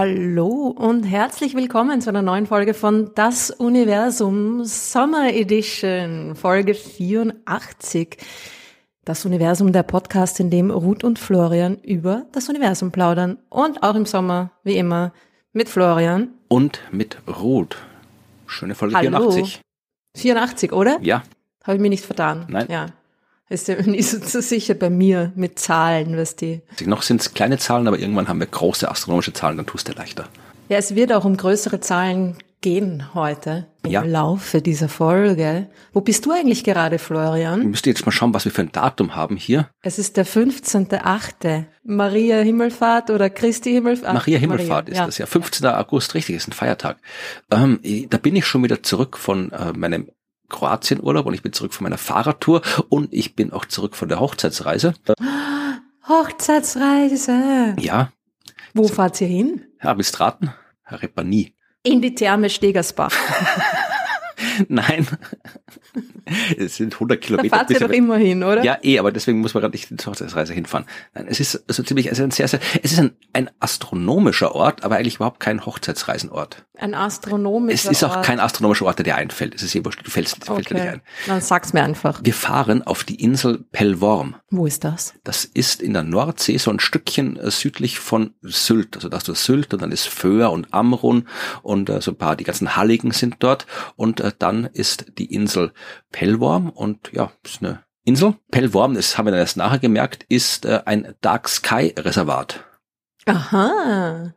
Hallo und herzlich willkommen zu einer neuen Folge von Das Universum Summer Edition, Folge 84. Das Universum, der Podcast, in dem Ruth und Florian über das Universum plaudern. Und auch im Sommer, wie immer, mit Florian. Und mit Ruth. Schöne Folge Hallo. 84. 84, oder? Ja, Habe ich mich nicht vertan? Nein. Ja. Ist ja nicht so, sicher bei mir mit Zahlen, was die. noch sind es kleine Zahlen, aber irgendwann haben wir große astronomische Zahlen, dann tust du leichter. Ja, es wird auch um größere Zahlen gehen heute im Ja. Laufe dieser Folge. Wo bist du eigentlich gerade, Ich Florian? müsste jetzt mal schauen, was wir für ein Datum haben hier. Es ist der 15.8. Maria Himmelfahrt oder Christi Himmelfahrt? Maria Himmelfahrt ist ja. das ja. 15. August, richtig, ist ein Feiertag. Ähm, da bin ich schon wieder zurück von äh, meinem Kroatienurlaub und ich bin zurück von meiner Fahrradtour und ich bin auch zurück von der Hochzeitsreise. Hochzeitsreise. Ja, Wo fahrt ihr hin? ja du raten? Herr Repani. In die Therme Stegersbach. Nein. es sind 100 Da Kilometer. fahrt ihr doch immer hin, oder? Ja, eh, aber deswegen muss man gerade nicht zur Hochzeitsreise hinfahren. Nein, es ist so ziemlich, es ist ein sehr, sehr, es ist ein, ein astronomischer Ort, aber eigentlich überhaupt kein Hochzeitsreisenort. Ein astronomischer Es ist auch Ort. kein astronomischer Ort, der dir einfällt. Es ist wurscht, du fällst, fällt dir nicht Okay, ein. dann sag's mir einfach. Wir fahren auf die Insel Pellworm. Wo ist das? Das ist in der Nordsee so ein Stückchen äh, südlich von Sylt. Also da hast du Sylt und dann ist Föhr und Amrun und äh, so ein paar, die ganzen Halligen sind dort. Und äh, dann ist die Insel Pellworm und ja, ist eine Insel. Pellworm, das haben wir dann erst nachher gemerkt, ist äh, ein Dark Sky Reservat. Aha.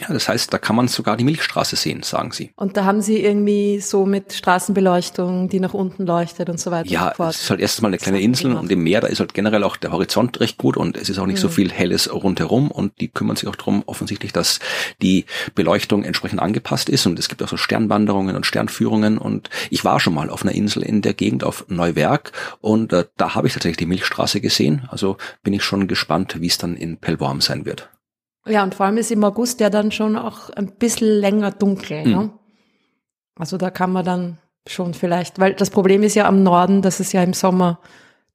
Ja, das heißt, da kann man sogar die Milchstraße sehen, sagen sie. Und da haben sie irgendwie so mit Straßenbeleuchtung, die nach unten leuchtet und so weiter und Ja, so fort. es ist halt erstens mal eine kleine Insel und im Meer, da ist halt generell auch der Horizont recht gut und es ist auch nicht so Mhm. viel Helles rundherum und die kümmern sich auch darum, offensichtlich, dass die Beleuchtung entsprechend angepasst ist und es gibt auch so Sternwanderungen und Sternführungen und ich war schon mal auf einer Insel in der Gegend auf Neuwerk und äh, da habe ich tatsächlich die Milchstraße gesehen, also bin ich schon gespannt, wie es dann in Pellworm sein wird. Ja, und vor allem ist im August ja dann schon auch ein bisschen länger dunkel. Mhm. Ne? Also da kann man dann schon vielleicht, weil das Problem ist ja am Norden, dass es ja im Sommer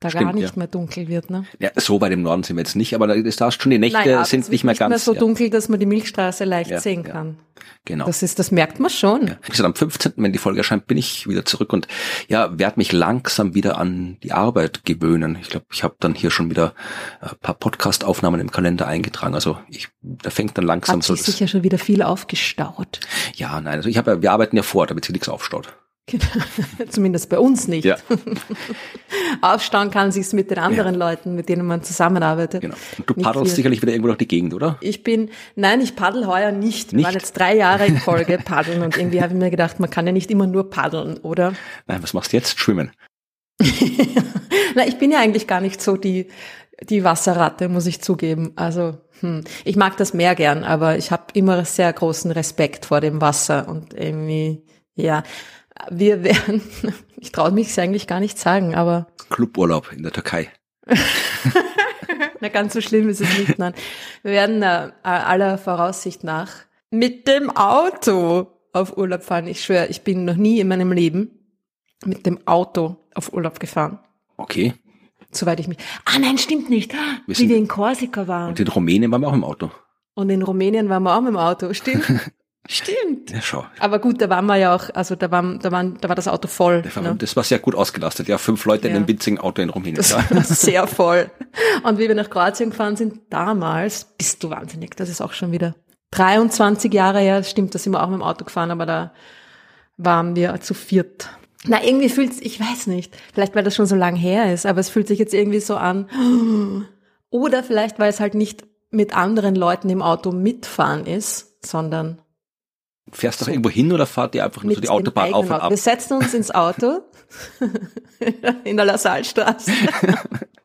da gar Stimmt, nicht ja. mehr dunkel wird. Ne? Ja, so weit im Norden sind wir jetzt nicht, aber da ist da schon die Nächte Naja, sind nicht mehr ganz so ja, dunkel, dass man die Milchstraße leicht Ja, sehen kann. genau. Das ist, das merkt man schon. Ja. Wie gesagt, am 15., wenn die Folge erscheint, bin ich wieder zurück und ja, werde mich langsam wieder an die Arbeit gewöhnen. Ich glaube, ich habe dann hier schon wieder ein paar Podcast-Aufnahmen im Kalender eingetragen. Also ich, da fängt dann langsam Hat so sich das, sicher schon wieder viel aufgestaut. Ja, nein, also ich habe ja, wir arbeiten ja vor, damit sich nichts aufstaut. Zumindest bei uns nicht. Ja. Aufstauen kann sich's mit den anderen Leuten, mit denen man zusammenarbeitet. Genau. Und du paddelst sicherlich wieder irgendwo durch die Gegend, oder? Ich bin, nein, ich paddel heuer nicht. Wir Nicht? waren jetzt drei Jahre in Folge paddeln und irgendwie habe ich mir gedacht, man kann ja nicht immer nur paddeln, oder? Nein, was machst du jetzt? Schwimmen. Na, ich bin ja eigentlich gar nicht so die, die Wasserratte, muss ich zugeben. Also, hm, ich mag das Meer gern, aber ich habe immer sehr großen Respekt vor dem Wasser und irgendwie, ja, wir werden, ich traue mich eigentlich gar nicht sagen, aber Cluburlaub in der Türkei. Na, ganz so schlimm ist es nicht, nein. Wir werden äh, aller Voraussicht nach mit dem Auto auf Urlaub fahren. Ich schwöre, ich bin noch nie in meinem Leben mit dem Auto auf Urlaub gefahren. Okay. Soweit ich mich. Ah nein, stimmt nicht. Wir Wie wir in Korsika waren. Und in Rumänien waren wir auch im Auto. Und in Rumänien waren wir auch mit dem Auto. Stimmt. stimmt. Ja, schau. Aber gut, da waren wir ja auch, also da, waren, da, waren, da war das Auto voll. Das war, ne? das war sehr gut ausgelastet. Ja, fünf Leute in Ja. einem winzigen Auto in Rumänien. Das Ja. war sehr voll. Und wie wir nach Kroatien gefahren sind, damals, bist du wahnsinnig, das ist auch schon wieder 23 Jahre her, stimmt, da sind wir auch mit dem Auto gefahren, aber da waren wir zu viert. Na, irgendwie fühlt's, ich weiß nicht, vielleicht weil das schon so lang her ist, aber es fühlt sich jetzt irgendwie so an. Oder vielleicht, weil es halt nicht mit anderen Leuten im Auto mitfahren ist, sondern Fährst du doch irgendwo hin oder fahrt ihr einfach nur so die Autobahn auf und ab? Wir setzen uns ins Auto in der Lassalstraße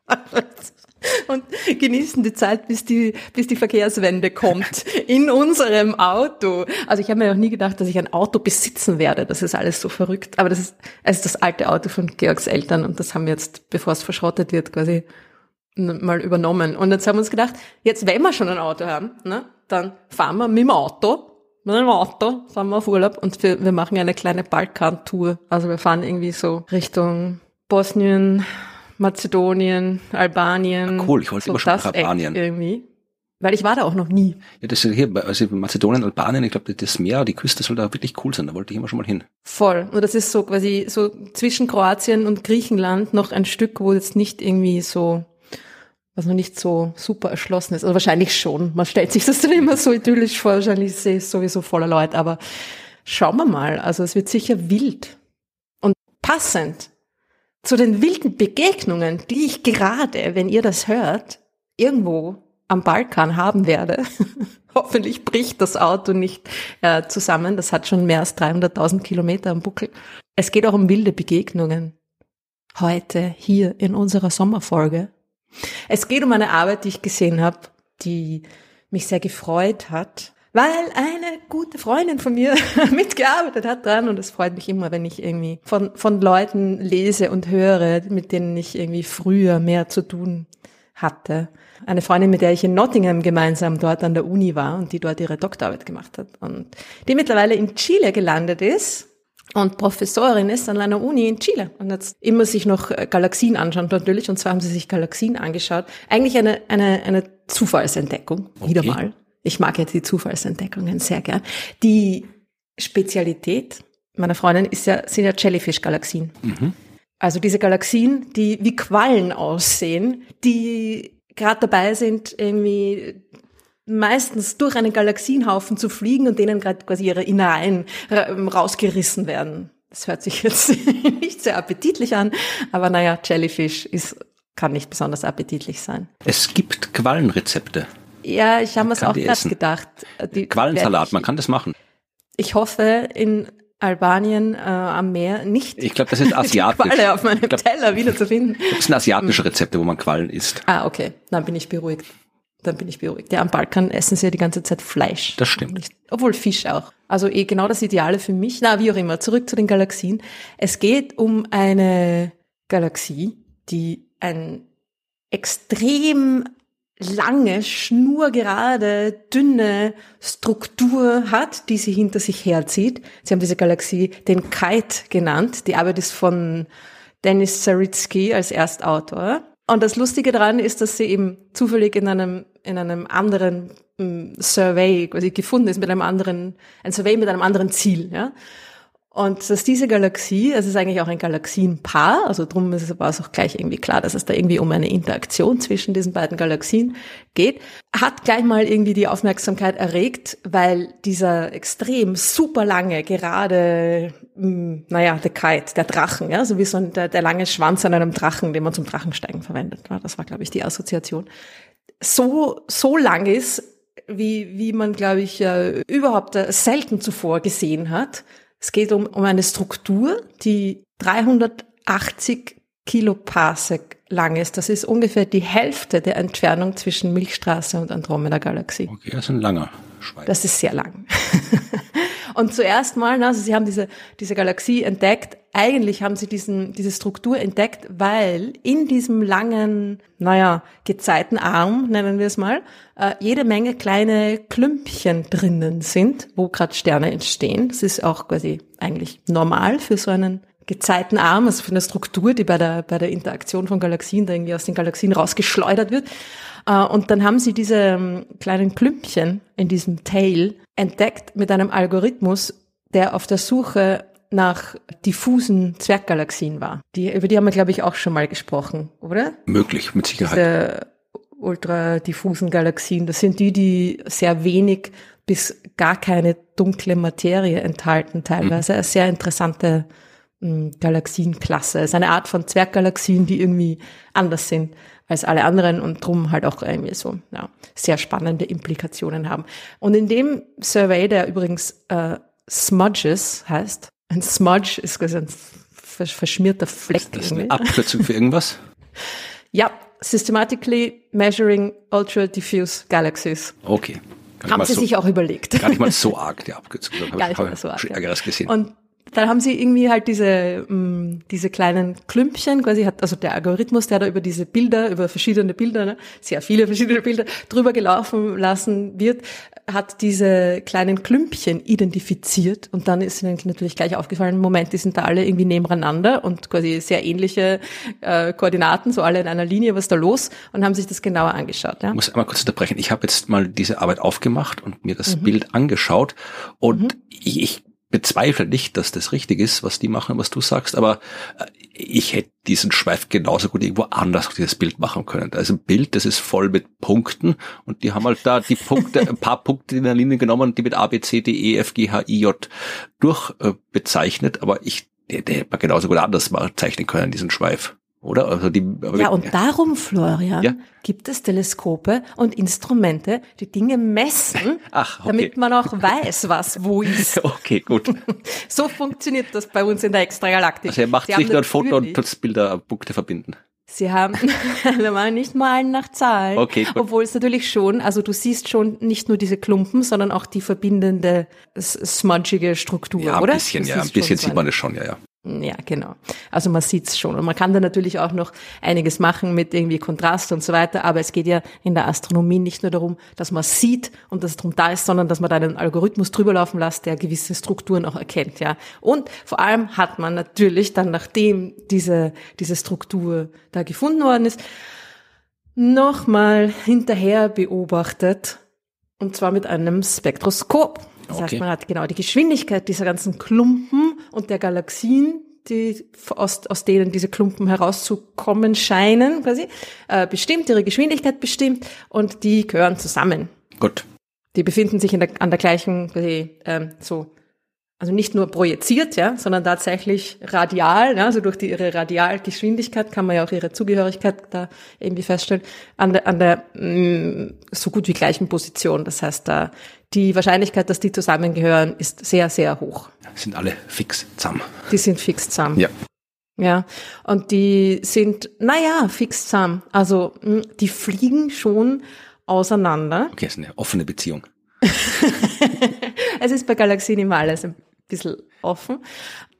und genießen die Zeit, bis die, bis die Verkehrswende kommt in unserem Auto. Also ich habe mir auch nie gedacht, dass ich ein Auto besitzen werde. Das ist alles so verrückt. Aber das ist, es ist das alte Auto von Georgs Eltern und das haben wir jetzt, bevor es verschrottet wird, quasi mal übernommen. Und jetzt haben wir uns gedacht, jetzt wenn wir schon ein Auto haben, ne, dann fahren wir mit dem Auto, mit dem Auto fahren wir auf Urlaub und wir, wir machen eine kleine Balkan-Tour. Also wir fahren irgendwie so Richtung Bosnien, Mazedonien, Albanien. Ah, cool, ich wollte so immer schon nach Eck Albanien. Irgendwie. Weil ich war da auch noch nie. Ja, das ist hier, also Mazedonien, Albanien, ich glaube, das Meer, die Küste soll da wirklich cool sein. Da wollte ich immer schon mal hin. Voll. Und das ist so quasi so zwischen Kroatien und Griechenland noch ein Stück, wo jetzt nicht irgendwie so, was noch nicht so super erschlossen ist. Also wahrscheinlich schon. Man stellt sich das dann immer so idyllisch vor. Wahrscheinlich ist es sowieso voller Leute. Aber schauen wir mal. Also es wird sicher wild. Und passend zu den wilden Begegnungen, die ich gerade, wenn ihr das hört, irgendwo am Balkan haben werde. Hoffentlich bricht das Auto nicht äh, zusammen. Das hat schon mehr als 300.000 Kilometer am Buckel. Es geht auch um wilde Begegnungen. Heute hier in unserer Sommerfolge. Es geht um eine Arbeit, die ich gesehen habe, die mich sehr gefreut hat, weil eine gute Freundin von mir mitgearbeitet hat dran und es freut mich immer, wenn ich irgendwie von, von Leuten lese und höre, mit denen ich irgendwie früher mehr zu tun hatte. Eine Freundin, mit der ich in Nottingham gemeinsam dort an der Uni war und die dort ihre Doktorarbeit gemacht hat und die mittlerweile in Chile gelandet ist und Professorin ist an einer Uni in Chile und jetzt immer sich noch äh, Galaxien anschaut natürlich und zwar haben sie sich Galaxien angeschaut. Eigentlich eine, eine, eine Zufallsentdeckung, okay. wieder mal. Ich mag jetzt die Zufallsentdeckungen sehr gern. Die Spezialität meiner Freundin ist ja, sind ja Jellyfish-Galaxien. Mhm. Also diese Galaxien, die wie Quallen aussehen, die gerade dabei sind, irgendwie meistens durch einen Galaxienhaufen zu fliegen und denen gerade quasi ihre Innereien rausgerissen werden. Das hört sich jetzt nicht sehr appetitlich an, aber naja, Jellyfish ist, kann nicht besonders appetitlich sein. Es gibt Quallenrezepte. Ja, ich habe es auch gerade gedacht. Die Quallensalat, man kann das machen. Ich hoffe, in Albanien äh, am Meer nicht. Ich glaube, das ist asiatisch. Die Qualle auf meinem glaub, Teller wieder zu finden. Das sind asiatische Rezepte, wo man Quallen isst. Ah, okay. Dann bin ich beruhigt. Dann bin ich beruhigt. Ja, am Balkan essen sie ja die ganze Zeit Fleisch. Das stimmt. Obwohl Fisch auch. Also eh genau das Ideale für mich. Na, wie auch immer. Zurück zu den Galaxien. Es geht um eine Galaxie, die ein extrem lange, schnurgerade, dünne Struktur hat, die sie hinter sich herzieht. Sie haben diese Galaxie den Kite genannt. Die Arbeit ist von Dennis Saritsky als Erstautor. Und das Lustige daran ist, dass sie eben zufällig in einem, in einem anderen um, Survey quasi gefunden ist, mit einem anderen, ein Survey mit einem anderen Ziel, ja. Und dass diese Galaxie, es ist eigentlich auch ein Galaxienpaar, also drum ist es aber auch gleich irgendwie klar, dass es da irgendwie um eine Interaktion zwischen diesen beiden Galaxien geht, hat gleich mal irgendwie die Aufmerksamkeit erregt, weil dieser extrem super lange, gerade, hm, naja, der Kite, der Drachen, ja, so wie so ein, der, der lange Schwanz an einem Drachen, den man zum Drachensteigen verwendet. Das war, glaube ich, die Assoziation. So, so lang ist, wie, wie man, glaube ich, äh, überhaupt selten zuvor gesehen hat es geht um, um eine Struktur, die 380 Kiloparsec lang ist. Das ist ungefähr die Hälfte der Entfernung zwischen Milchstraße und Andromeda-Galaxie. Okay, das ist ein langer Schweif. Das ist sehr lang. und zuerst mal, also sie haben diese, diese Galaxie entdeckt. Eigentlich haben sie diesen, diese Struktur entdeckt, weil in diesem langen, naja, Gezeitenarm, nennen wir es mal, äh, jede Menge kleine Klümpchen drinnen sind, wo gerade Sterne entstehen. Das ist auch quasi eigentlich normal für so einen Gezeitenarm, also für eine Struktur, die bei der, bei der Interaktion von Galaxien da irgendwie aus den Galaxien rausgeschleudert wird. Äh, und dann haben sie diese ähm, kleinen Klümpchen in diesem Tail entdeckt mit einem Algorithmus, der auf der Suche nach diffusen Zwerggalaxien war. Die, über die haben wir, glaube ich, auch schon mal gesprochen, oder? Möglich, mit Sicherheit. Diese ultra diffusen Galaxien, das sind die, die sehr wenig bis gar keine dunkle Materie enthalten, teilweise. Mhm. Eine sehr interessante hm, Galaxienklasse. Es ist eine Art von Zwerggalaxien, die irgendwie anders sind als alle anderen und drum halt auch irgendwie so ja, sehr spannende Implikationen haben. Und in dem Survey, der übrigens äh, Smudges heißt, ein Smudge ist quasi ein verschmierter Fleck. Ist das eine Abkürzung für irgendwas? ja, Systematically Measuring Ultra Diffuse Galaxies. Okay. Haben Sie so, sich auch überlegt. Gar nicht mal so arg, die Abkürzung. Gar nicht mal so arg. Ja. gesehen. Und dann haben sie irgendwie halt diese, mh, diese kleinen Klümpchen, quasi hat, also der Algorithmus, der da über diese Bilder, über verschiedene Bilder, ne, sehr viele verschiedene Bilder drüber gelaufen lassen wird, hat diese kleinen Klümpchen identifiziert und dann ist ihnen natürlich gleich aufgefallen, Moment, die sind da alle irgendwie nebeneinander und quasi sehr ähnliche äh, Koordinaten, so alle in einer Linie, was da los und haben sich das genauer angeschaut. Ja? Ich muss einmal kurz unterbrechen. Ich habe jetzt mal diese Arbeit aufgemacht und mir das mhm. Bild angeschaut und mhm. ich, ich bezweifle nicht, dass das richtig ist, was die machen, was du sagst, aber äh, ich hätte diesen Schweif genauso gut irgendwo anders dieses Bild machen können. Also ein Bild, das ist voll mit Punkten und die haben halt da die Punkte, ein paar Punkte in der Linie genommen, die mit A, B, C, D, E, F, G, H, I, J durch äh, bezeichnet, aber ich, der hätte man genauso gut anders mal zeichnen können, diesen Schweif oder? Also die, ja, und darum, Florian, ja? gibt es Teleskope und Instrumente, die Dinge messen, Ach, okay. damit man auch weiß, was wo ist. okay, gut. so funktioniert das bei uns in der Extragalaktik. Also er macht sich nur ein Foto und Bilder, Punkte verbinden. Sie haben, wir machen nicht malen nach Zahlen. Okay, gut. Obwohl es natürlich schon, also du siehst schon nicht nur diese Klumpen, sondern auch die verbindende, smudgige Struktur, ja, ein oder? Bisschen, ja, ein bisschen sieht man es schon, ja, ja. Ja, genau. Also man sieht's schon. Und man kann da natürlich auch noch einiges machen mit irgendwie Kontrast und so weiter. Aber es geht ja in der Astronomie nicht nur darum, dass man sieht und dass es drum da ist, sondern dass man da einen Algorithmus drüber laufen lässt, der gewisse Strukturen auch erkennt, ja. Und vor allem hat man natürlich dann, nachdem diese, diese Struktur da gefunden worden ist, nochmal hinterher beobachtet. Und zwar mit einem Spektroskop. Das okay. heißt, man hat genau die Geschwindigkeit dieser ganzen Klumpen und der Galaxien, die aus, aus denen diese Klumpen herauszukommen scheinen, quasi, äh, bestimmt, ihre Geschwindigkeit bestimmt und die gehören zusammen. Gut. Die befinden sich in der, an der gleichen, quasi, ähm, so also nicht nur projiziert, ja, sondern tatsächlich radial, ja, also durch die, ihre Radialgeschwindigkeit kann man ja auch ihre Zugehörigkeit da irgendwie feststellen, an der, an der mh, mm, so gut wie gleichen Position. Das heißt, da die Wahrscheinlichkeit, dass die zusammengehören, ist sehr, sehr hoch. Sind alle fix zusammen. Die sind fix zusammen. Ja. Ja, und die sind, naja, fix zusammen. Also, mm, die fliegen schon auseinander. Okay, ist eine offene Beziehung. es ist bei Galaxien immer alles ein bisschen offen.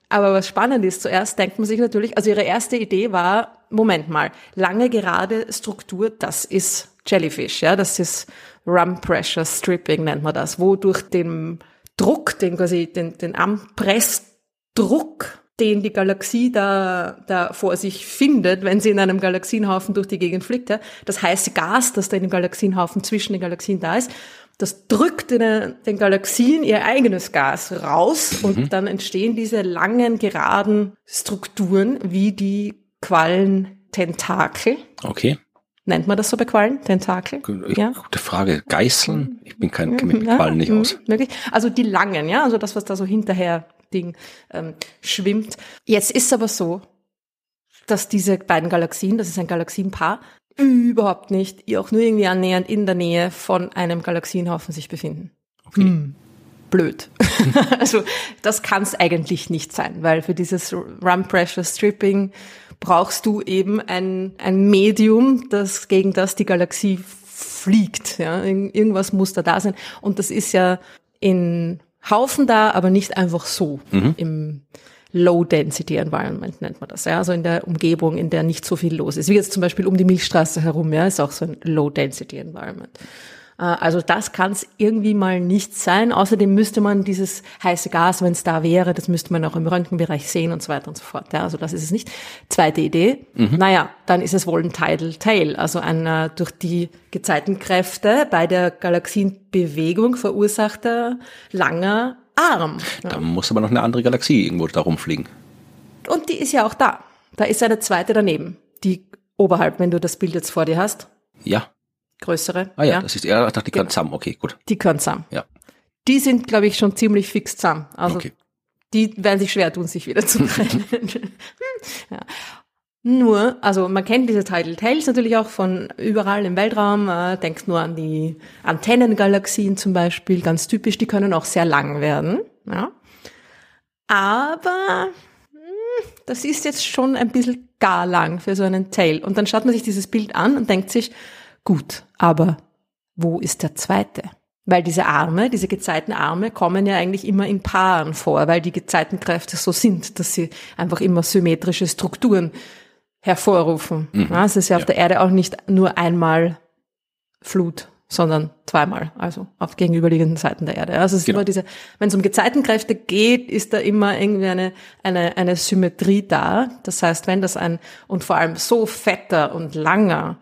Aber was spannend ist, zuerst denkt man sich natürlich, also ihre erste Idee war, Moment mal, lange gerade Struktur, das ist Jellyfish, ja, das ist Rum Pressure Stripping nennt man das, wo durch den Druck, den quasi, den, den Ampressdruck, den die Galaxie da, da vor sich findet, wenn sie in einem Galaxienhaufen durch die Gegend fliegt, ja, das heiße Gas, das da in dem Galaxienhaufen zwischen den Galaxien da ist, das drückt den, den Galaxien ihr eigenes Gas raus und mhm. dann entstehen diese langen, geraden Strukturen wie die Quallententakel. Okay. Nennt man das so bei Quallen? Tentakel? ja. Gute Frage. Geißeln? Ich bin kein, kenne mit Quallen nicht aus. Möglich. Also die langen, ja, also das, was da so hinterher Ding ähm, schwimmt. Jetzt ist aber so, dass diese beiden Galaxien, das ist ein Galaxienpaar, überhaupt nicht, auch nur irgendwie annähernd in der Nähe von einem Galaxienhaufen sich befinden. Okay. Hm. Blöd. also das kann es eigentlich nicht sein, weil für dieses Run Pressure Stripping brauchst du eben ein, ein Medium, das gegen das die Galaxie fliegt. Ja? Irgendwas muss da da sein. Und das ist ja in Haufen da, aber nicht einfach so mhm. im Low-Density Environment nennt man das. Ja? Also in der Umgebung, in der nicht so viel los ist. Wie jetzt zum Beispiel um die Milchstraße herum, ja, ist auch so ein Low-Density Environment. Äh, also das kann es irgendwie mal nicht sein. Außerdem müsste man dieses heiße Gas, wenn es da wäre, das müsste man auch im Röntgenbereich sehen und so weiter und so fort. Ja, also das ist es nicht. Zweite Idee. Mhm. Naja, dann ist es wohl ein Tidal Tail, also ein äh, durch die Gezeitenkräfte bei der Galaxienbewegung verursachter langer Arm. Da muss aber noch eine andere Galaxie irgendwo da rumfliegen. Und die ist ja auch da. Da ist eine zweite daneben, die oberhalb, wenn du das Bild jetzt vor dir hast. Ja. Größere. Ah ja, ja. das ist eher, ich dachte, die gehören zusammen. Okay, gut. Die gehören zusammen. Ja. Die sind, glaube ich, schon ziemlich fix zusammen. Also okay. die werden sich schwer tun, sich wieder zu trennen. ja. Nur, also man kennt diese Tidal Tails natürlich auch von überall im Weltraum. Äh, denkt nur an die Antennengalaxien zum Beispiel, ganz typisch. Die können auch sehr lang werden. Ja. Aber hm, das ist jetzt schon ein bisschen gar lang für so einen Tail. Und dann schaut man sich dieses Bild an und denkt sich, gut, aber wo ist der zweite? Weil diese Arme, diese Gezeitenarme kommen ja eigentlich immer in Paaren vor, weil die Gezeitenkräfte so sind, dass sie einfach immer symmetrische Strukturen hervorrufen. Mhm. Ja, es ist ja, ja auf der Erde auch nicht nur einmal Flut, sondern zweimal, also auf gegenüberliegenden Seiten der Erde. Also es ist genau. immer diese, wenn es um Gezeitenkräfte geht, ist da immer irgendwie eine, eine, eine Symmetrie da. Das heißt, wenn das ein, und vor allem so fetter und langer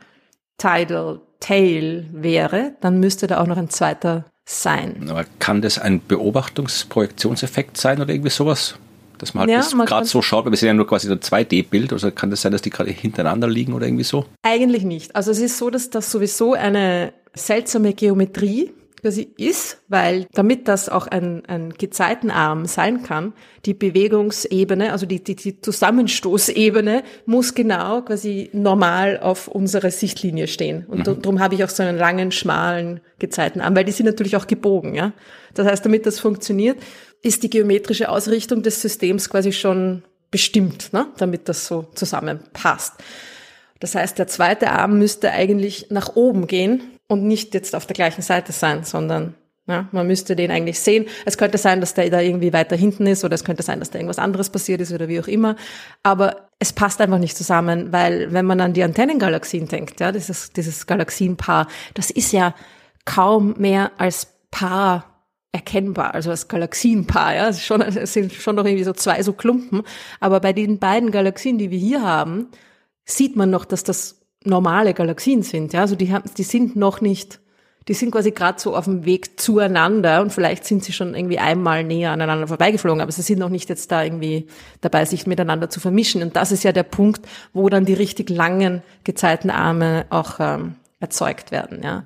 Tidal Tail wäre, dann müsste da auch noch ein zweiter sein. Aber kann das ein Beobachtungsprojektionseffekt sein oder irgendwie sowas? Dass man halt ja, gerade so schaut, weil wir sehen ja nur quasi ein 2D-Bild, also kann das sein, dass die gerade hintereinander liegen oder irgendwie so? Eigentlich nicht. Also es ist so, dass das sowieso eine seltsame Geometrie quasi ist, weil damit das auch ein, ein Gezeitenarm sein kann, die Bewegungsebene, also die, die, die Zusammenstoßebene muss genau quasi normal auf unserer Sichtlinie stehen. Und mhm. darum habe ich auch so einen langen, schmalen Gezeitenarm, weil die sind natürlich auch gebogen, ja. Das heißt, damit das funktioniert, ist die geometrische Ausrichtung des Systems quasi schon bestimmt, ne? damit das so zusammenpasst. Das heißt, der zweite Arm müsste eigentlich nach oben gehen und nicht jetzt auf der gleichen Seite sein, sondern ja, man müsste den eigentlich sehen. Es könnte sein, dass der da irgendwie weiter hinten ist oder es könnte sein, dass da irgendwas anderes passiert ist oder wie auch immer. Aber es passt einfach nicht zusammen, weil wenn man an die Antennengalaxien denkt, ja, dieses, dieses Galaxienpaar, das ist ja kaum mehr als Paar erkennbar, also als Galaxienpaar, ja, es, schon, es sind schon noch irgendwie so zwei so Klumpen. Aber bei den beiden Galaxien, die wir hier haben, sieht man noch, dass das normale Galaxien sind. Ja? Also die, haben, die sind noch nicht, die sind quasi gerade so auf dem Weg zueinander und vielleicht sind sie schon irgendwie einmal näher aneinander vorbeigeflogen, aber sie sind noch nicht jetzt da irgendwie dabei, sich miteinander zu vermischen. Und das ist ja der Punkt, wo dann die richtig langen Gezeitenarme auch ähm, erzeugt werden. Ja?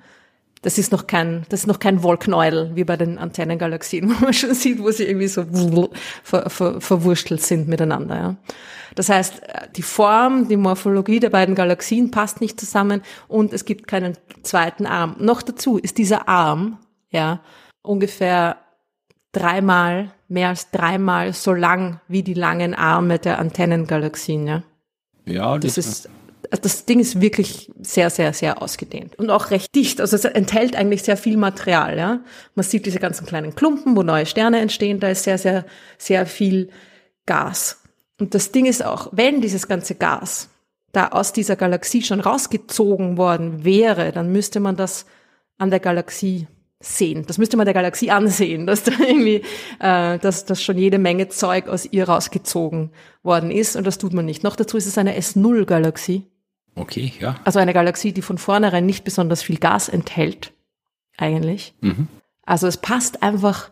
Das ist noch kein, das ist noch kein Wollknäuel wie bei den Antennengalaxien, wo man schon sieht, wo sie irgendwie so ver, ver, verwurstelt sind miteinander. Ja. Das heißt, die Form, die Morphologie der beiden Galaxien passt nicht zusammen und es gibt keinen zweiten Arm. Noch dazu ist dieser Arm, ja, ungefähr dreimal, mehr als dreimal so lang wie die langen Arme der Antennengalaxien, ja. Ja, das, das ist also das Ding ist wirklich sehr, sehr, sehr ausgedehnt und auch recht dicht. Also es enthält eigentlich sehr viel Material. Ja, man sieht diese ganzen kleinen Klumpen, wo neue Sterne entstehen. Da ist sehr, sehr, sehr viel Gas. Und das Ding ist auch, wenn dieses ganze Gas da aus dieser Galaxie schon rausgezogen worden wäre, dann müsste man das an der Galaxie sehen. Das müsste man der Galaxie ansehen, dass da irgendwie, äh, dass, dass schon jede Menge Zeug aus ihr rausgezogen worden ist. Und das tut man nicht. Noch dazu ist es eine S0-Galaxie. Okay, ja. Also eine Galaxie, die von vornherein nicht besonders viel Gas enthält, eigentlich. Mhm. Also es passt einfach,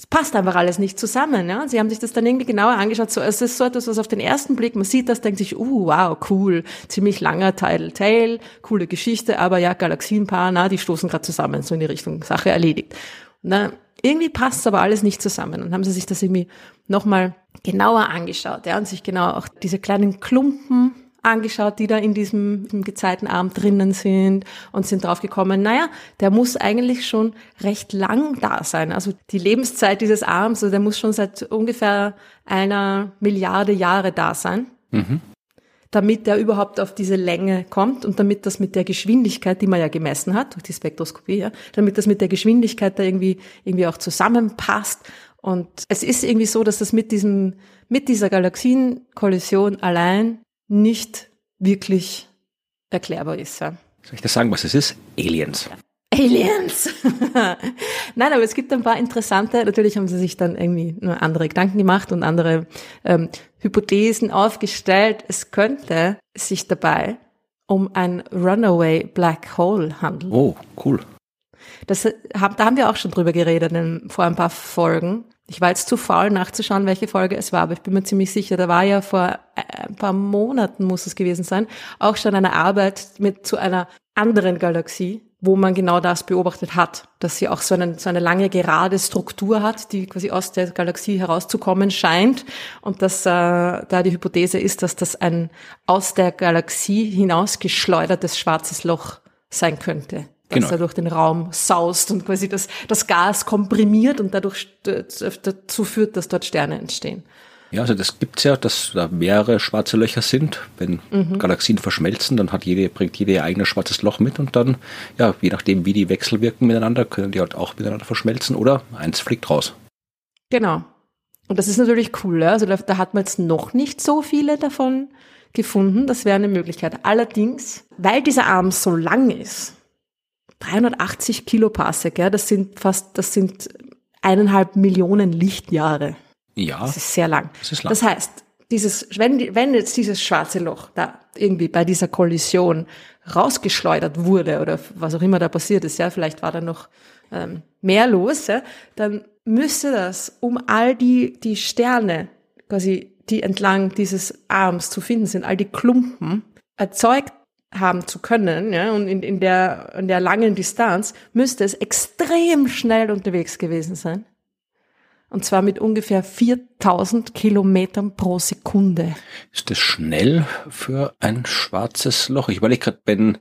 es passt einfach alles nicht zusammen. Ja? Sie haben sich das dann irgendwie genauer angeschaut. So, es ist so etwas, was auf den ersten Blick, man sieht das, denkt sich, uh, wow, cool, ziemlich langer Tidal Tail, coole Geschichte, aber ja, Galaxienpaar, na, die stoßen gerade zusammen, so in die Richtung, Sache erledigt. Na, irgendwie passt aber alles nicht zusammen. Und haben sie sich das irgendwie nochmal genauer angeschaut, ja, und sich genau auch diese kleinen Klumpen angeschaut, die da in diesem, diesem Gezeitenarm drinnen sind und sind draufgekommen, naja, der muss eigentlich schon recht lang da sein. Also die Lebenszeit dieses Arms, also der muss schon seit ungefähr einer Milliarde Jahre da sein. Mhm. Damit der überhaupt auf diese Länge kommt und damit das mit der Geschwindigkeit, die man ja gemessen hat, durch die Spektroskopie, ja, damit das mit der Geschwindigkeit da irgendwie, irgendwie auch zusammenpasst. Und es ist irgendwie so, dass das mit diesem, mit dieser Galaxienkollision allein nicht wirklich erklärbar ist. Ja. Soll ich das sagen, was es ist? Aliens. Aliens! Nein, aber es gibt ein paar interessante, natürlich haben sie sich dann irgendwie nur andere Gedanken gemacht und andere ähm, Hypothesen aufgestellt. Es könnte sich dabei um ein Runaway Black Hole handeln. Oh, cool. Das, da haben wir auch schon drüber geredet in, vor ein paar Folgen. Ich war jetzt zu faul nachzuschauen, welche Folge es war, aber ich bin mir ziemlich sicher, da war ja vor äh, ein paar Monaten, muss es gewesen sein, auch schon eine Arbeit mit zu einer anderen Galaxie, wo man genau das beobachtet hat, dass sie auch so, einen, so eine lange gerade Struktur hat, die quasi aus der Galaxie herauszukommen scheint und dass äh, da die Hypothese ist, dass das ein aus der Galaxie hinausgeschleudertes schwarzes Loch sein könnte dass genau. er durch den Raum saust und quasi das, das Gas komprimiert und dadurch dazu führt, dass dort Sterne entstehen. Ja, also das gibt's ja, dass da mehrere schwarze Löcher sind. Wenn mhm. Galaxien verschmelzen, dann hat jede, bringt jede ihr eigenes schwarzes Loch mit und dann, ja, je nachdem, wie die wechselwirken miteinander, können die halt auch miteinander verschmelzen oder eins fliegt raus. Genau. Und das ist natürlich cool. Also da, da hat man jetzt noch nicht so viele davon gefunden. Das wäre eine Möglichkeit. Allerdings, weil dieser Arm so lang ist, 380 Kiloparsec, ja, das sind fast, das sind eineinhalb Millionen Lichtjahre. Ja. Das ist sehr lang. Das ist lang. Das heißt, dieses, wenn, wenn jetzt dieses schwarze Loch da irgendwie bei dieser Kollision rausgeschleudert wurde oder was auch immer da passiert ist, ja, vielleicht war da noch ähm, mehr los, ja, dann müsste das, um all die, die Sterne, quasi, die entlang dieses Arms zu finden sind, all die Klumpen erzeugt haben zu können, ja, und in, in der, in der langen Distanz müsste es extrem schnell unterwegs gewesen sein. Und zwar mit ungefähr 4000 Kilometern pro Sekunde. Ist das schnell für ein schwarzes Loch? Ich überlege gerade, wenn,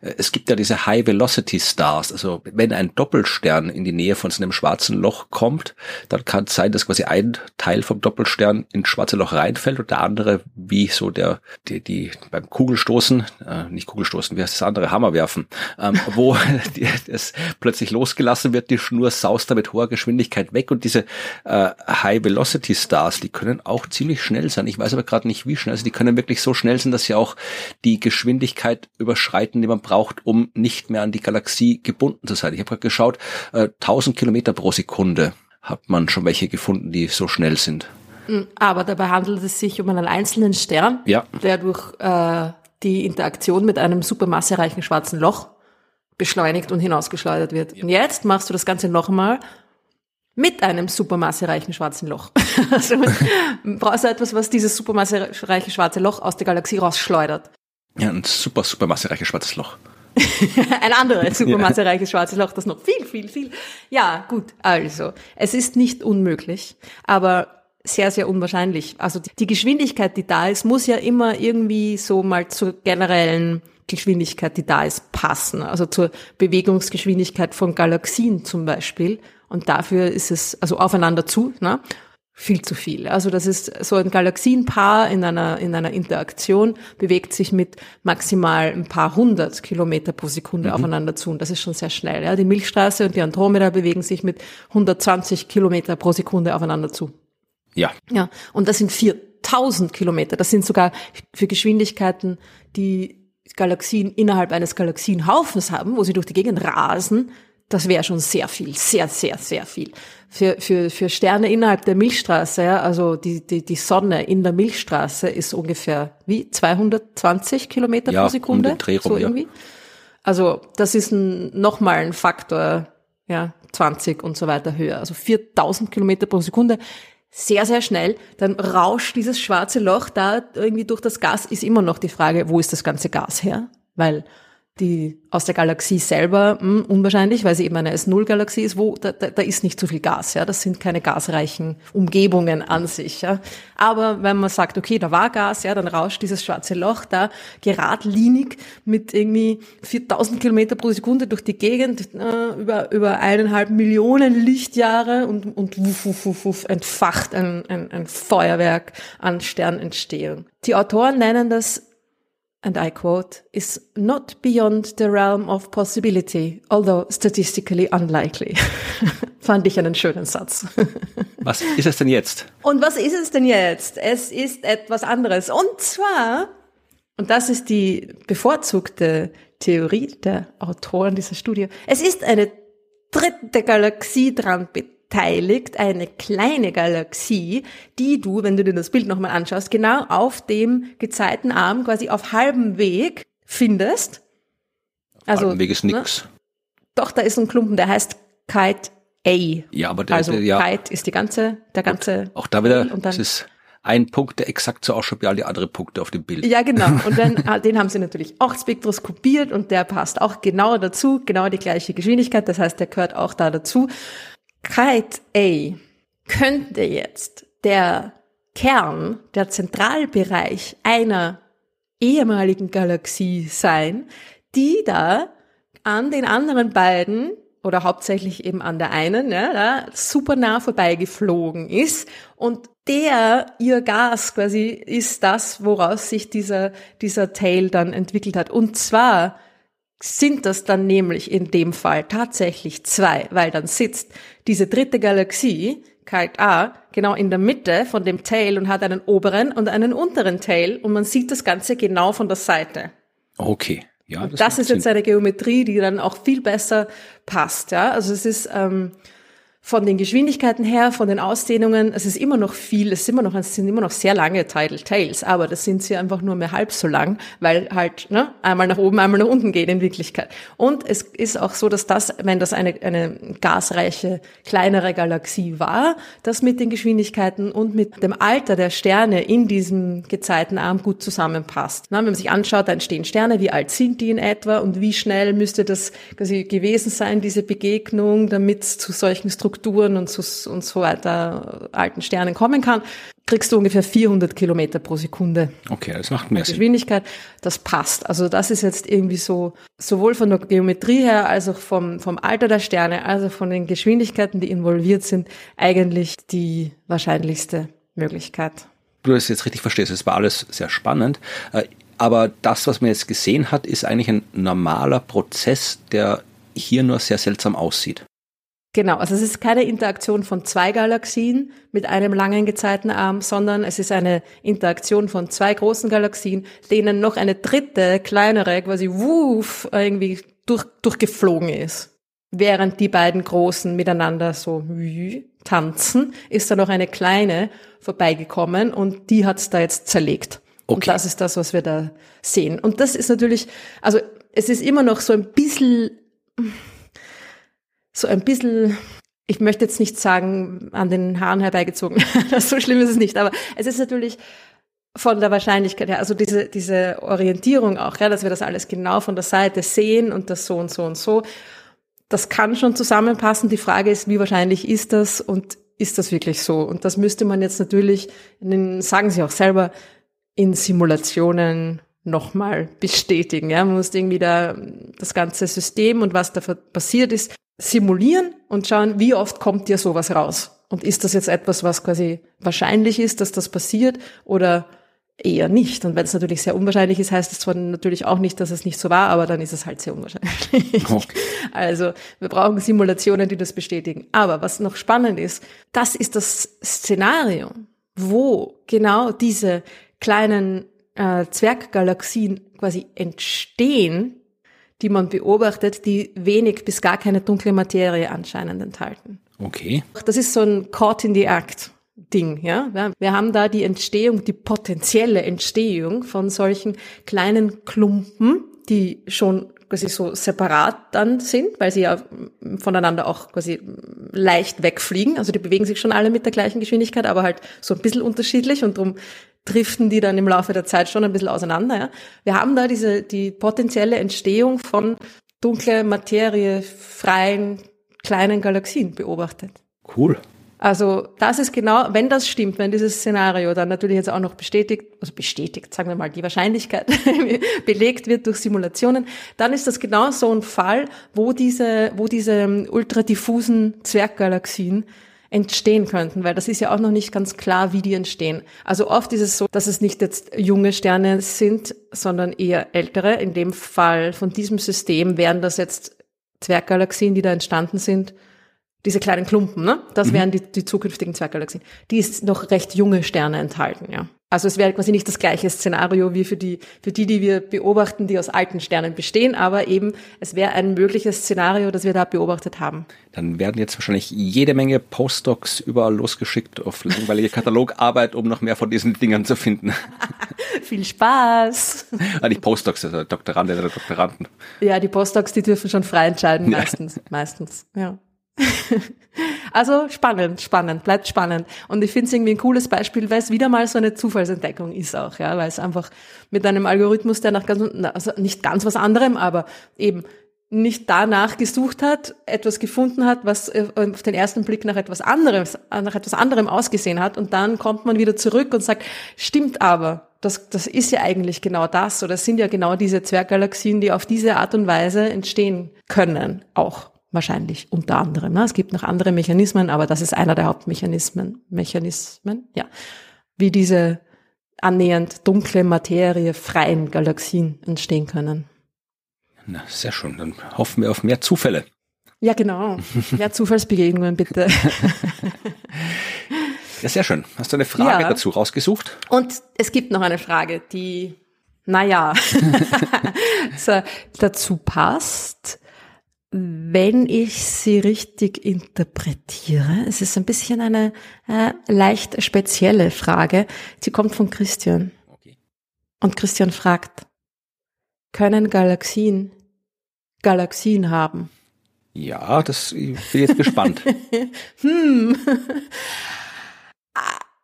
äh, es gibt ja diese High Velocity Stars, also wenn ein Doppelstern in die Nähe von so einem schwarzen Loch kommt, dann kann es sein, dass quasi ein Teil vom Doppelstern ins schwarze Loch reinfällt und der andere, wie so der, die, die beim Kugelstoßen, äh, nicht Kugelstoßen, wie heißt das andere, Hammer werfen, ähm, wo es plötzlich losgelassen wird, die Schnur saust da mit hoher Geschwindigkeit weg und diese äh, High Velocity Stars, die können auch ziemlich schnell sein. Ich weiß aber gerade nicht, wie schnell. Also die können wirklich so schnell sein, dass sie auch die Geschwindigkeit überschreiten, die man braucht, um nicht mehr an die Galaxie gebunden zu sein. Ich habe gerade geschaut, äh, 1000 Kilometer pro Sekunde hat man schon welche gefunden, die so schnell sind. Hm, aber dabei handelt es sich um einen einzelnen Stern, ja. der durch äh, die Interaktion mit einem supermassereichen schwarzen Loch beschleunigt und hinausgeschleudert wird. Ja. Und jetzt machst du das Ganze nochmal mit einem supermassereichen schwarzen Loch. also brauchst du etwas, was dieses supermassereiche schwarze Loch aus der Galaxie rausschleudert. Ja, ein super, supermassereiches schwarzes Loch. ein anderes supermassereiches schwarzes Loch, das noch viel, viel, viel. Ja, gut, also, es ist nicht unmöglich, aber sehr, sehr unwahrscheinlich. Also die Geschwindigkeit, die da ist, muss ja immer irgendwie so mal zur generellen Geschwindigkeit, die da ist, passen. Also zur Bewegungsgeschwindigkeit von Galaxien zum Beispiel. Und dafür ist es, also aufeinander zu, ne? viel zu viel. Also das ist so ein Galaxienpaar in einer, in einer Interaktion bewegt sich mit maximal ein paar hundert Kilometer pro Sekunde mhm. aufeinander zu. Und das ist schon sehr schnell. Ja? Die Milchstraße und die Andromeda bewegen sich mit 120 Kilometer pro Sekunde aufeinander zu. Ja. Ja. Und das sind 4000 Kilometer. Das sind sogar für Geschwindigkeiten, die Galaxien innerhalb eines Galaxienhaufens haben, wo sie durch die Gegend rasen, das wäre schon sehr viel, sehr, sehr, sehr viel. Für, für, für Sterne innerhalb der Milchstraße, ja, also die, die, die Sonne in der Milchstraße ist ungefähr wie 220 Kilometer ja, pro Sekunde. Um den Dreh rum, so irgendwie. Ja. Also das ist ein, nochmal ein Faktor, ja, 20 und so weiter höher. Also 4000 Kilometer pro Sekunde. Sehr, sehr schnell. Dann rauscht dieses schwarze Loch da irgendwie durch das Gas. Ist immer noch die Frage, wo ist das ganze Gas her? Weil die aus der Galaxie selber mh, hm, unwahrscheinlich, weil sie eben eine S0-Galaxie ist, wo da, da, da ist nicht so viel Gas, ja, das sind keine gasreichen Umgebungen an sich, ja. Aber wenn man sagt, okay, da war Gas, ja, dann rauscht dieses schwarze Loch da geradlinig mit irgendwie 4000 Kilometer pro Sekunde durch die Gegend äh, über über eineinhalb Millionen Lichtjahre und und wuff, wuff, wuff, wuff, entfacht ein, ein, ein Feuerwerk an Sternentstehung. Die Autoren nennen das and I quote, is not beyond the realm of possibility, although statistically unlikely. Fand ich einen schönen Satz. was ist es denn jetzt? Und was ist es denn jetzt? Es ist etwas anderes. Und zwar, und das ist die bevorzugte Theorie der Autoren dieser Studie, es ist eine dritte Galaxie dran beteiligt beteiligt eine kleine Galaxie, die du, wenn du dir das Bild nochmal anschaust, genau auf dem Gezeitenarm quasi auf halbem Weg findest. Also, halbem Weg ist nix. Ne? Doch, da ist ein Klumpen, der heißt Kite A. Ja, aber der, also der, ja. Kite ist die ganze, der ganze. Auch da wieder, und dann, das ist ein Punkt, der exakt so ausschaut wie alle anderen Punkte auf dem Bild. Ja, genau. Und dann, ah, den haben sie natürlich auch spektroskopiert und der passt auch genau dazu, genau die gleiche Geschwindigkeit. Das heißt, der gehört auch da dazu. Kite A könnte jetzt der Kern, der Zentralbereich einer ehemaligen Galaxie sein, die da an den anderen beiden oder hauptsächlich eben an der einen, ja, da super nah vorbeigeflogen ist und der, ihr Gas quasi, ist das, woraus sich dieser, dieser Tail dann entwickelt hat. Und zwar sind das dann nämlich in dem Fall tatsächlich zwei, weil dann sitzt diese dritte Galaxie, Kite A, genau in der Mitte von dem Tail und hat einen oberen und einen unteren Tail und man sieht das Ganze genau von der Seite. Okay. Ja, das, das ist Sinn. jetzt eine Geometrie, die dann auch viel besser passt. Ja, also es ist ähm, von den Geschwindigkeiten her, von den Ausdehnungen, es ist immer noch viel, es, immer noch, es sind immer noch sehr lange Tails, aber das sind sie einfach nur mehr halb so lang, weil halt ne, einmal nach oben, einmal nach unten geht in Wirklichkeit. Und es ist auch so, dass das, wenn das eine, eine gasreiche, kleinere Galaxie war, das mit den Geschwindigkeiten und mit dem Alter der Sterne in diesem Gezeitenarm gut zusammenpasst. Na, wenn man sich anschaut, da entstehen Sterne, wie alt sind die in etwa und wie schnell müsste das quasi gewesen sein, diese Begegnung, damit es zu solchen Strukturen Strukturen und so, und so weiter alten Sternen kommen kann, kriegst du ungefähr 400 Kilometer pro Sekunde. Okay, das macht mehr Sinn. Geschwindigkeit, das passt. Also das ist jetzt irgendwie so, sowohl von der Geometrie her, als auch vom, vom Alter der Sterne, also von den Geschwindigkeiten, die involviert sind, eigentlich die wahrscheinlichste Möglichkeit. Du das jetzt richtig verstehst, es war alles sehr spannend. Äh, aber das, was man jetzt gesehen hat, ist eigentlich ein normaler Prozess, der hier nur sehr seltsam aussieht. Genau, also es ist keine Interaktion von zwei Galaxien mit einem langen Gezeitenarm, sondern es ist eine Interaktion von zwei großen Galaxien, denen noch eine dritte, kleinere, quasi wuff, irgendwie durch, durchgeflogen ist. Während die beiden großen miteinander so tanzen, ist da noch eine kleine vorbeigekommen und die hat's da jetzt zerlegt. Okay. Und das ist das, was wir da sehen. Und das ist natürlich, also es ist immer noch so ein bisschen so ein bisschen, ich möchte jetzt nicht sagen, an den Haaren herbeigezogen. so schlimm ist es nicht, aber es ist natürlich von der Wahrscheinlichkeit her, also diese, diese Orientierung auch, ja, dass wir das alles genau von der Seite sehen und das so und so und so. Das kann schon zusammenpassen. Die Frage ist, wie wahrscheinlich ist das und ist das wirklich so? Und das müsste man jetzt natürlich, den, sagen Sie auch selber, in Simulationen nochmal bestätigen. Ja, man muss irgendwie da das ganze System und was da passiert ist simulieren und schauen, wie oft kommt dir sowas raus? Und ist das jetzt etwas, was quasi wahrscheinlich ist, dass das passiert oder eher nicht? Und wenn es natürlich sehr unwahrscheinlich ist, heißt es zwar natürlich auch nicht, dass es nicht so war, aber dann ist es halt sehr unwahrscheinlich. Okay. Also wir brauchen Simulationen, die das bestätigen. Aber was noch spannend ist, das ist das Szenario, wo genau diese kleinen äh, Zwerggalaxien quasi entstehen, die man beobachtet, die wenig bis gar keine dunkle Materie anscheinend enthalten. Okay. Das ist so ein Caught in the Act. Ding, ja. Wir haben da die Entstehung, die potenzielle Entstehung von solchen kleinen Klumpen, die schon quasi so separat dann sind, weil sie ja voneinander auch quasi leicht wegfliegen. Also die bewegen sich schon alle mit der gleichen Geschwindigkeit, aber halt so ein bisschen unterschiedlich und darum driften die dann im Laufe der Zeit schon ein bisschen auseinander. Ja. Wir haben da diese, die potenzielle Entstehung von dunkle Materie freien kleinen Galaxien beobachtet. Cool. Also das ist genau, wenn das stimmt, wenn dieses Szenario dann natürlich jetzt auch noch bestätigt, also bestätigt, sagen wir mal, die Wahrscheinlichkeit belegt wird durch Simulationen, dann ist das genau so ein Fall, wo diese, wo diese ultradiffusen Zwerggalaxien entstehen könnten, weil das ist ja auch noch nicht ganz klar, wie die entstehen. Also oft ist es so, dass es nicht jetzt junge Sterne sind, sondern eher ältere. In dem Fall von diesem System wären das jetzt Zwerggalaxien, die da entstanden sind. Diese kleinen Klumpen, ne? Das mhm. wären die, die zukünftigen Zwerggalaxien. Die ist noch recht junge Sterne enthalten, ja. Also es wäre quasi nicht das gleiche Szenario wie für die, für die, die wir beobachten, die aus alten Sternen bestehen, aber eben es wäre ein mögliches Szenario, das wir da beobachtet haben. Dann werden jetzt wahrscheinlich jede Menge Postdocs überall losgeschickt auf langweilige Katalogarbeit, um noch mehr von diesen Dingern zu finden. Viel Spaß! Ah, nicht Postdocs, also Doktoranden oder Doktoranden. Ja, die Postdocs, die dürfen schon frei entscheiden, meistens. Ja. Meistens, ja. also spannend, spannend, bleibt spannend. Und ich finde es irgendwie ein cooles Beispiel, weil es wieder mal so eine Zufallsentdeckung ist auch, ja, weil es einfach mit einem Algorithmus, der nach ganz, also nicht ganz was anderem, aber eben nicht danach gesucht hat, etwas gefunden hat, was äh, auf den ersten Blick nach etwas anderes, nach etwas anderem ausgesehen hat. Und dann kommt man wieder zurück und sagt, stimmt aber, das, das ist ja eigentlich genau das, oder das sind ja genau diese Zwerggalaxien, die auf diese Art und Weise entstehen können, auch wahrscheinlich unter anderem. Ne? Es gibt noch andere Mechanismen, aber das ist einer der Hauptmechanismen, Mechanismen, ja, wie diese annähernd dunkle Materie freien Galaxien entstehen können. Na, sehr schön. Dann hoffen wir auf mehr Zufälle. Ja, genau. Mehr Zufallsbegegnungen, bitte. ja, sehr schön. Hast du eine Frage ja. dazu rausgesucht? Und es gibt noch eine Frage, die, naja, dazu passt wenn ich sie richtig interpretiere, es ist ein bisschen eine äh, leicht spezielle Frage. Sie kommt von Christian. Okay. Und Christian fragt, können Galaxien Galaxien haben? Ja, das ich bin jetzt gespannt. hm.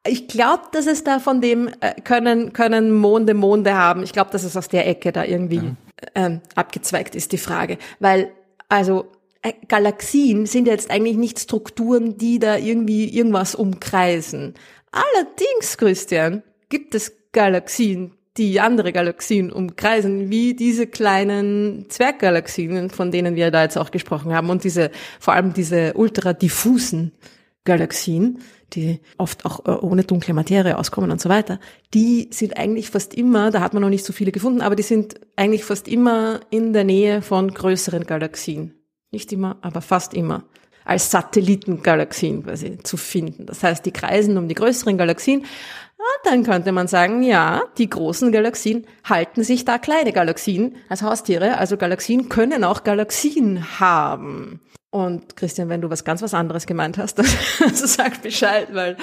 Ich glaube, dass es da von dem äh, können können Monde Monde haben. Ich glaube, dass es aus der Ecke da irgendwie mhm. ähm, abgezweigt ist die Frage, weil also äh, Galaxien sind jetzt eigentlich nicht Strukturen, die da irgendwie irgendwas umkreisen. Allerdings, Christian, gibt es Galaxien, die andere Galaxien umkreisen, wie diese kleinen Zwerggalaxien, von denen wir da jetzt auch gesprochen haben, und diese, vor allem diese ultra diffusen Galaxien, die oft auch äh, ohne dunkle Materie auskommen und so weiter, die sind eigentlich fast immer, da hat man noch nicht so viele gefunden, aber die sind eigentlich fast immer in der Nähe von größeren Galaxien. Nicht immer, aber fast immer als Satellitengalaxien quasi zu finden. Das heißt, die kreisen um die größeren Galaxien. Ah, dann könnte man sagen, ja, die großen Galaxien halten sich da kleine Galaxien als Haustiere. Also Galaxien können auch Galaxien haben. Und Christian, wenn du was ganz was anderes gemeint hast, dann also sag Bescheid, weil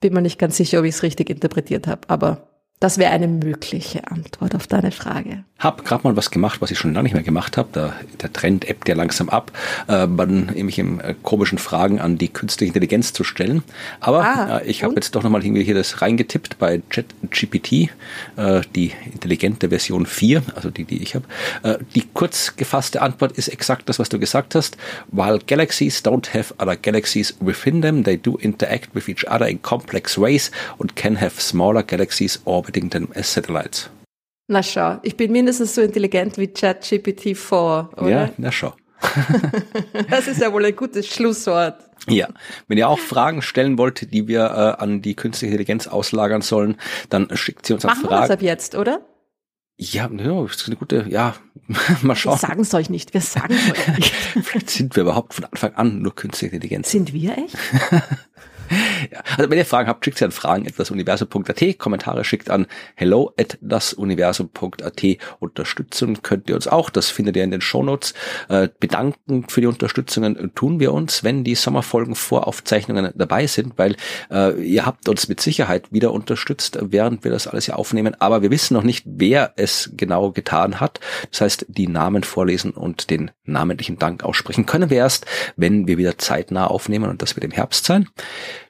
bin mir nicht ganz sicher, ob ich es richtig interpretiert habe. Aber das wäre eine mögliche Antwort auf deine Frage. Hab gerade mal was gemacht, was ich schon lange nicht mehr gemacht habe. Der, der Trend ebbt ja langsam ab, äh, man irgendwelche äh, komischen Fragen an die künstliche Intelligenz zu stellen. Aber ah, äh, ich habe jetzt doch nochmal irgendwie hier das reingetippt bei ChatGPT, äh, die intelligente Version 4, also die, die ich habe. Äh, die kurz gefasste Antwort ist exakt das, was du gesagt hast. While galaxies don't have other galaxies within them, they do interact with each other in complex ways and can have smaller galaxies orbiting as satellites. Na schau, ich bin mindestens so intelligent wie ChatGPT-4, oder? Ja, na schau. das ist ja wohl ein gutes Schlusswort. Ja, wenn ihr auch Fragen stellen wollt, die wir äh, an die künstliche Intelligenz auslagern sollen, dann schickt sie uns Machen an Fragen. Wir das ab jetzt, oder? Ja, ja, das ist eine gute, ja, mal schauen. Wir sagen es euch nicht, wir sagen es euch nicht. Vielleicht sind wir überhaupt von Anfang an nur künstliche Intelligenz. Sind wir echt? Ja. Also wenn ihr Fragen habt, schickt sie an fragen fragen.dasuniversum.at, Kommentare schickt an hello at dasuniversum.at. Unterstützen könnt ihr uns auch, das findet ihr in den Shownotes. Äh, bedanken für die Unterstützungen tun wir uns, wenn die Sommerfolgen Voraufzeichnungen dabei sind, weil äh, ihr habt uns mit Sicherheit wieder unterstützt, während wir das alles hier aufnehmen, aber wir wissen noch nicht, wer es genau getan hat. Das heißt, die Namen vorlesen und den namentlichen Dank aussprechen können wir erst, wenn wir wieder zeitnah aufnehmen und das wird im Herbst sein.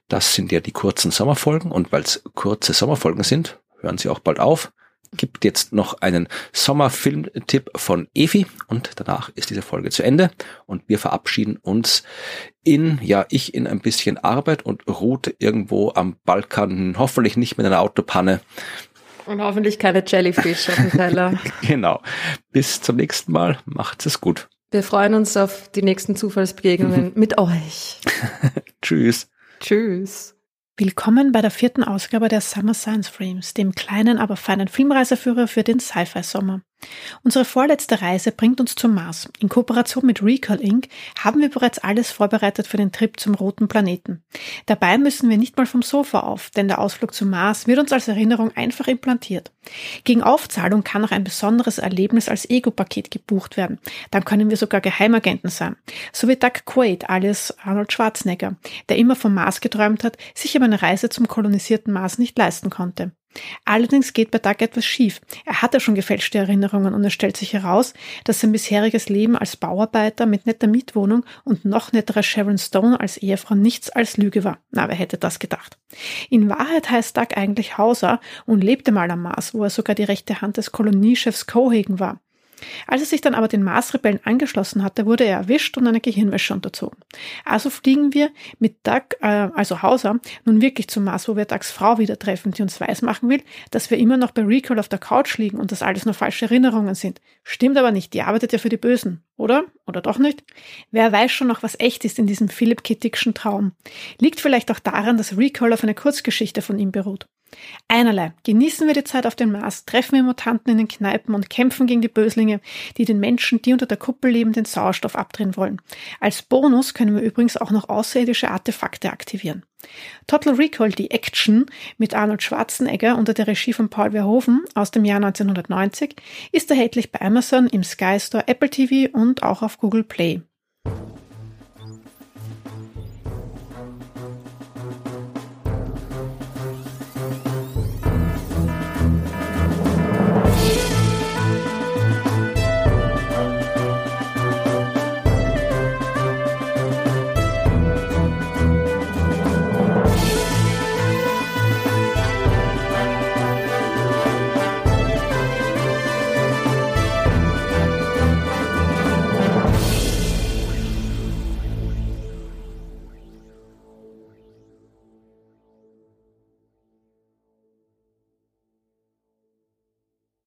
Das sind ja die kurzen Sommerfolgen und weil es kurze Sommerfolgen sind, hören sie auch bald auf. Gibt jetzt noch einen Sommerfilmtipp von Evi und danach ist diese Folge zu Ende und wir verabschieden uns in, ja, ich in ein bisschen Arbeit und Ruth irgendwo am Balkan, hoffentlich nicht mit einer Autopanne. Und hoffentlich keine Jellyfish auf dem Teller. genau. Bis zum nächsten Mal. Macht's es gut. Wir freuen uns auf die nächsten Zufallsbegegnungen mit euch. Tschüss. Tschüss. Willkommen bei der vierten Ausgabe der Summer Science Frames, dem kleinen, aber feinen Filmreiseführer für den Sci-Fi-Sommer. Unsere vorletzte Reise bringt uns zum Mars. In Kooperation mit Recall Inc. haben wir bereits alles vorbereitet für den Trip zum roten Planeten. Dabei müssen wir nicht mal vom Sofa auf, denn der Ausflug zum Mars wird uns als Erinnerung einfach implantiert. Gegen Aufzahlung kann auch ein besonderes Erlebnis als Ego-Paket gebucht werden. Dann können wir sogar Geheimagenten sein. So wie Doug Quaid alias Arnold Schwarzenegger, der immer vom Mars geträumt hat, sich aber eine Reise zum kolonisierten Mars nicht leisten konnte. Allerdings geht bei Doug etwas schief. Er hatte schon gefälschte Erinnerungen und es stellt sich heraus, dass sein bisheriges Leben als Bauarbeiter mit netter Mietwohnung und noch netterer Sharon Stone als Ehefrau nichts als Lüge war. Na, wer hätte das gedacht? In Wahrheit heißt Doug eigentlich Hauser und lebte mal am Mars, wo er sogar die rechte Hand des Koloniechefs Cohagen war. Als er sich dann aber den Mars-Rebellen angeschlossen hatte, wurde er erwischt und einer Gehirnwäsche unterzogen. Also fliegen wir mit Doug, äh, also Hauser, nun wirklich zum Mars, wo wir Dougs Frau wieder treffen, die uns weismachen will, dass wir immer noch bei Recall auf der Couch liegen und das alles nur falsche Erinnerungen sind. Stimmt aber nicht, die arbeitet ja für die Bösen, oder? Oder doch nicht? Wer weiß schon noch, was echt ist in diesem Philip K. Traum. Liegt vielleicht auch daran, dass Recall auf eine Kurzgeschichte von ihm beruht. Einerlei. Genießen wir die Zeit auf dem Mars, treffen wir Mutanten in den Kneipen und kämpfen gegen die Böslinge, die den Menschen, die unter der Kuppel leben, den Sauerstoff abdrehen wollen. Als Bonus können wir übrigens auch noch außerirdische Artefakte aktivieren. Total Recall, die Action mit Arnold Schwarzenegger unter der Regie von Paul Verhoeven aus dem Jahr 1990, ist erhältlich bei Amazon, im Sky Store, Apple TV und auch auf Google Play.